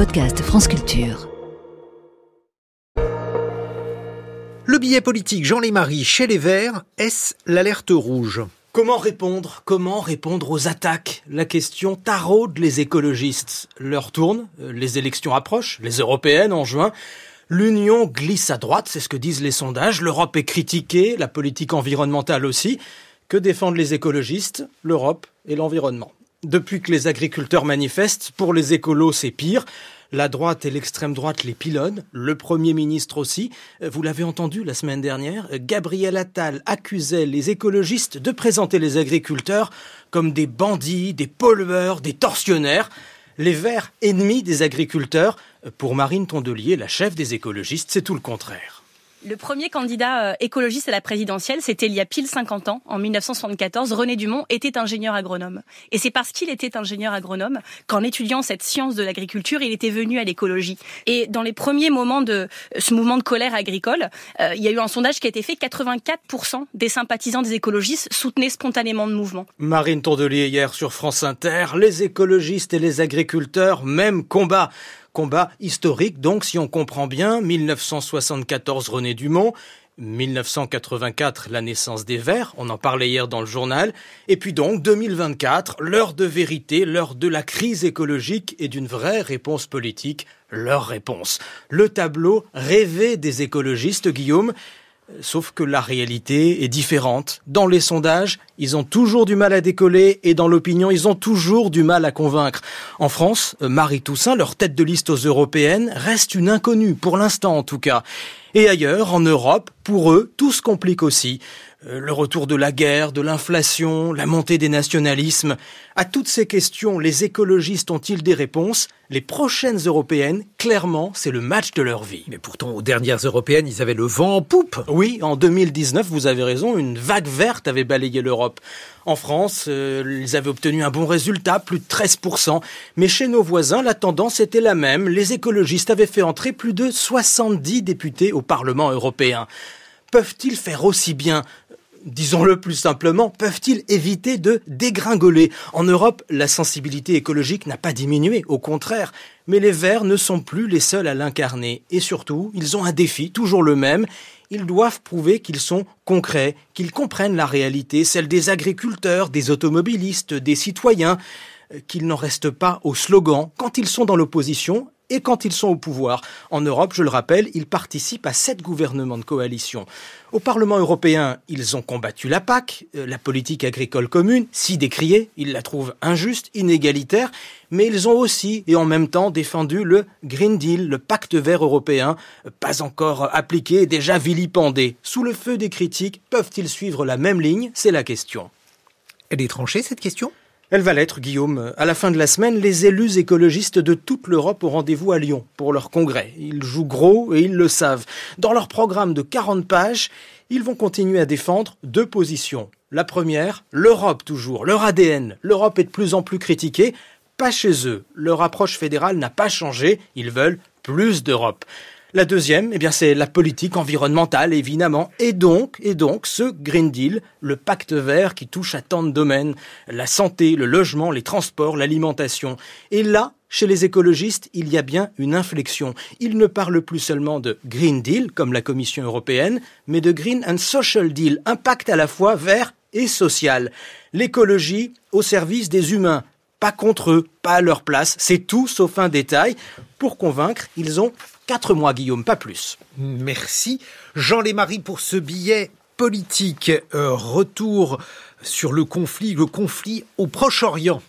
podcast France Culture. Le billet politique Jean Lémarie chez les Verts, est-ce l'alerte rouge? Comment répondre Comment répondre aux attaques? La question taraude les écologistes. L'heure tourne, euh, les élections approchent, les européennes en juin. L'Union glisse à droite, c'est ce que disent les sondages. L'Europe est critiquée, la politique environnementale aussi. Que défendent les écologistes L'Europe et l'environnement? Depuis que les agriculteurs manifestent, pour les écolos c'est pire. La droite et l'extrême droite les pilonnent, le Premier ministre aussi. Vous l'avez entendu la semaine dernière, Gabriel Attal accusait les écologistes de présenter les agriculteurs comme des bandits, des pollueurs, des tortionnaires. Les Verts ennemis des agriculteurs. Pour Marine Tondelier, la chef des écologistes, c'est tout le contraire. Le premier candidat euh, écologiste à la présidentielle, c'était il y a pile 50 ans, en 1974. René Dumont était ingénieur agronome. Et c'est parce qu'il était ingénieur agronome qu'en étudiant cette science de l'agriculture, il était venu à l'écologie. Et dans les premiers moments de euh, ce mouvement de colère agricole, euh, il y a eu un sondage qui a été fait. 84% des sympathisants des écologistes soutenaient spontanément le mouvement. Marine Tondelier hier sur France Inter. Les écologistes et les agriculteurs, même combat. Combat historique, donc, si on comprend bien, 1974 René Dumont, 1984, la naissance des Verts, on en parlait hier dans le journal, et puis donc 2024, l'heure de vérité, l'heure de la crise écologique et d'une vraie réponse politique, leur réponse. Le tableau rêvé des écologistes, Guillaume, Sauf que la réalité est différente. Dans les sondages, ils ont toujours du mal à décoller et dans l'opinion, ils ont toujours du mal à convaincre. En France, Marie Toussaint, leur tête de liste aux européennes, reste une inconnue, pour l'instant en tout cas. Et ailleurs, en Europe, pour eux, tout se complique aussi. Euh, le retour de la guerre, de l'inflation, la montée des nationalismes. À toutes ces questions, les écologistes ont-ils des réponses? Les prochaines européennes, clairement, c'est le match de leur vie. Mais pourtant, aux dernières européennes, ils avaient le vent en poupe. Oui, en 2019, vous avez raison, une vague verte avait balayé l'Europe. En France, euh, ils avaient obtenu un bon résultat, plus de 13%. Mais chez nos voisins, la tendance était la même. Les écologistes avaient fait entrer plus de 70 députés au Parlement européen. Peuvent-ils faire aussi bien disons-le plus simplement, peuvent-ils éviter de dégringoler? En Europe, la sensibilité écologique n'a pas diminué, au contraire. Mais les Verts ne sont plus les seuls à l'incarner. Et surtout, ils ont un défi, toujours le même. Ils doivent prouver qu'ils sont concrets, qu'ils comprennent la réalité, celle des agriculteurs, des automobilistes, des citoyens, euh, qu'ils n'en restent pas au slogan quand ils sont dans l'opposition et quand ils sont au pouvoir. En Europe, je le rappelle, ils participent à sept gouvernements de coalition. Au Parlement européen, ils ont combattu la PAC, euh, la politique agricole commune, si décriée, ils la trouvent injuste, inégalitaire, mais ils ont aussi et en même temps défendu le Green Deal, le pacte vert européen, pas encore appliqué, déjà vilipendé. Sous le feu des critiques, peuvent-ils suivre la même ligne? C'est la question. Elle est tranchée, cette question? Elle va l'être, Guillaume. À la fin de la semaine, les élus écologistes de toute l'Europe ont rendez-vous à Lyon pour leur congrès. Ils jouent gros et ils le savent. Dans leur programme de 40 pages, ils vont continuer à défendre deux positions. La première, l'Europe toujours, leur ADN. L'Europe est de plus en plus critiquée, pas chez eux. Leur approche fédérale n'a pas changé, ils veulent plus d'Europe. La deuxième, eh bien, c'est la politique environnementale, évidemment. Et donc, et donc, ce Green Deal, le pacte vert qui touche à tant de domaines, la santé, le logement, les transports, l'alimentation. Et là, chez les écologistes, il y a bien une inflexion. Ils ne parlent plus seulement de Green Deal, comme la Commission européenne, mais de Green and Social Deal, un pacte à la fois vert et social. L'écologie au service des humains, pas contre eux, pas à leur place, c'est tout sauf un détail. Pour convaincre, ils ont Quatre mois, Guillaume, pas plus. Merci. Jean Lémarie pour ce billet politique. Euh, retour sur le conflit, le conflit au Proche-Orient.